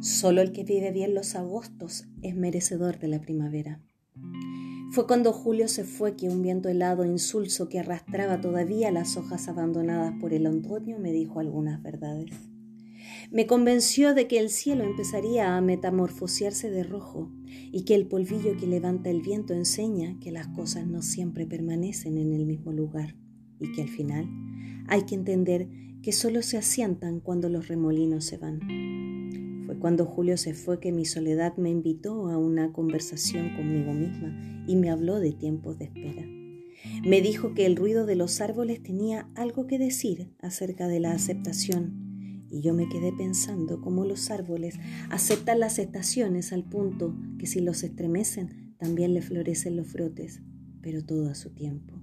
Solo el que vive bien los agostos es merecedor de la primavera. Fue cuando julio se fue que un viento helado e insulso que arrastraba todavía las hojas abandonadas por el otoño me dijo algunas verdades. Me convenció de que el cielo empezaría a metamorfosearse de rojo y que el polvillo que levanta el viento enseña que las cosas no siempre permanecen en el mismo lugar y que al final hay que entender que solo se asientan cuando los remolinos se van. Cuando Julio se fue que mi soledad me invitó a una conversación conmigo misma y me habló de tiempos de espera. Me dijo que el ruido de los árboles tenía algo que decir acerca de la aceptación y yo me quedé pensando cómo los árboles aceptan las estaciones al punto que si los estremecen también le florecen los frotes, pero todo a su tiempo.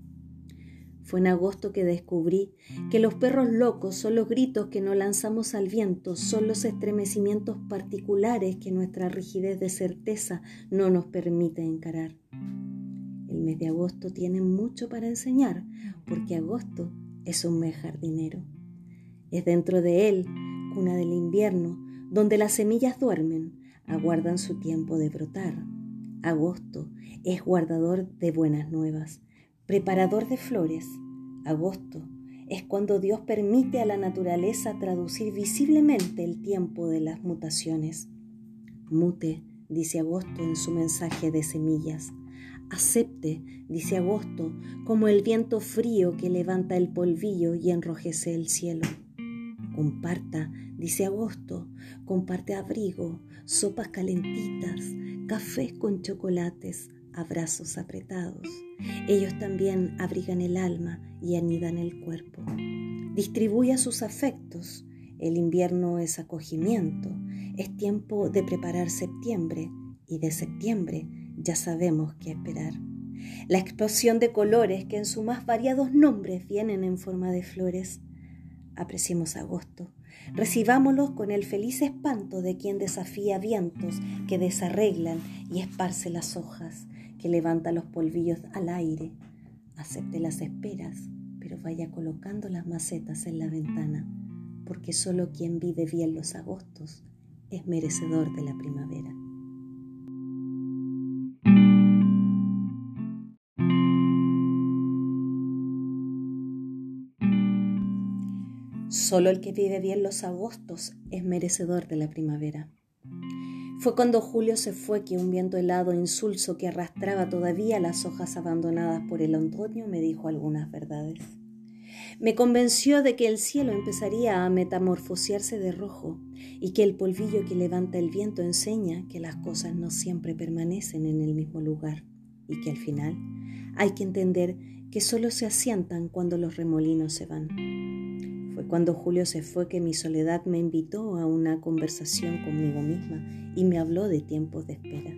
Fue en agosto que descubrí que los perros locos son los gritos que no lanzamos al viento, son los estremecimientos particulares que nuestra rigidez de certeza no nos permite encarar. El mes de agosto tiene mucho para enseñar, porque agosto es un mes jardinero. Es dentro de él, cuna del invierno, donde las semillas duermen, aguardan su tiempo de brotar. Agosto es guardador de buenas nuevas preparador de flores, agosto, es cuando Dios permite a la naturaleza traducir visiblemente el tiempo de las mutaciones. Mute, dice agosto en su mensaje de semillas. Acepte, dice agosto, como el viento frío que levanta el polvillo y enrojece el cielo. Comparta, dice agosto, comparte abrigo, sopas calentitas, cafés con chocolates, abrazos apretados. Ellos también abrigan el alma y anidan el cuerpo. Distribuya sus afectos. El invierno es acogimiento. Es tiempo de preparar septiembre y de septiembre ya sabemos qué esperar. La explosión de colores que en sus más variados nombres vienen en forma de flores. Apreciemos agosto. Recibámoslo con el feliz espanto de quien desafía vientos que desarreglan y esparce las hojas que levanta los polvillos al aire. Acepte las esperas, pero vaya colocando las macetas en la ventana, porque solo quien vive bien los agostos es merecedor de la primavera. Solo el que vive bien los agostos es merecedor de la primavera. Fue cuando Julio se fue que un viento helado e insulso que arrastraba todavía las hojas abandonadas por el otoño me dijo algunas verdades. Me convenció de que el cielo empezaría a metamorfosearse de rojo y que el polvillo que levanta el viento enseña que las cosas no siempre permanecen en el mismo lugar y que al final hay que entender que solo se asientan cuando los remolinos se van. Cuando Julio se fue que mi soledad me invitó a una conversación conmigo misma y me habló de tiempos de espera.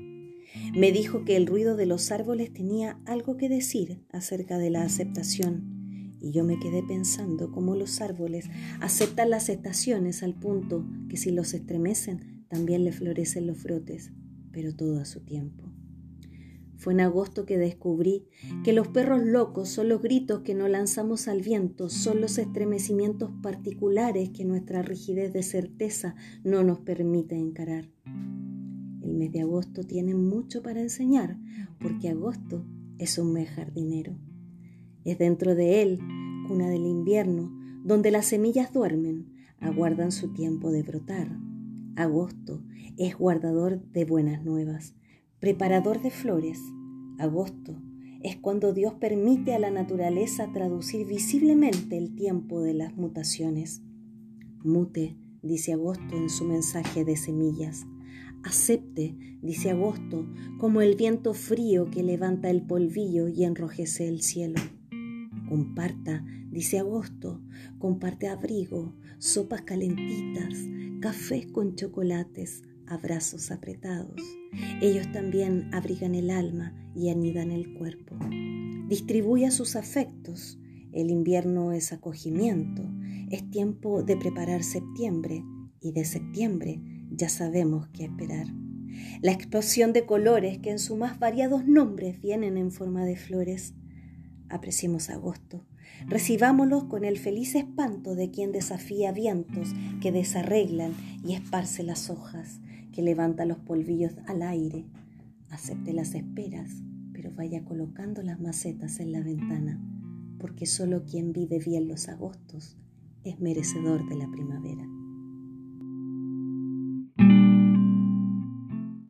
Me dijo que el ruido de los árboles tenía algo que decir acerca de la aceptación y yo me quedé pensando cómo los árboles aceptan las estaciones al punto que si los estremecen también le florecen los frotes, pero todo a su tiempo. Fue en agosto que descubrí que los perros locos son los gritos que no lanzamos al viento, son los estremecimientos particulares que nuestra rigidez de certeza no nos permite encarar. El mes de agosto tiene mucho para enseñar, porque agosto es un mes jardinero. Es dentro de él, cuna del invierno, donde las semillas duermen, aguardan su tiempo de brotar. Agosto es guardador de buenas nuevas preparador de flores, agosto, es cuando Dios permite a la naturaleza traducir visiblemente el tiempo de las mutaciones. Mute, dice agosto en su mensaje de semillas. Acepte, dice agosto, como el viento frío que levanta el polvillo y enrojece el cielo. Comparta, dice agosto, comparte abrigo, sopas calentitas, cafés con chocolates, abrazos apretados. Ellos también abrigan el alma y anidan el cuerpo. Distribuya sus afectos. El invierno es acogimiento. Es tiempo de preparar septiembre y de septiembre ya sabemos qué esperar. La explosión de colores que en sus más variados nombres vienen en forma de flores. Apreciemos agosto. Recibámoslos con el feliz espanto de quien desafía vientos que desarreglan y esparce las hojas, que levanta los polvillos al aire. Acepte las esperas, pero vaya colocando las macetas en la ventana, porque solo quien vive bien los agostos es merecedor de la primavera.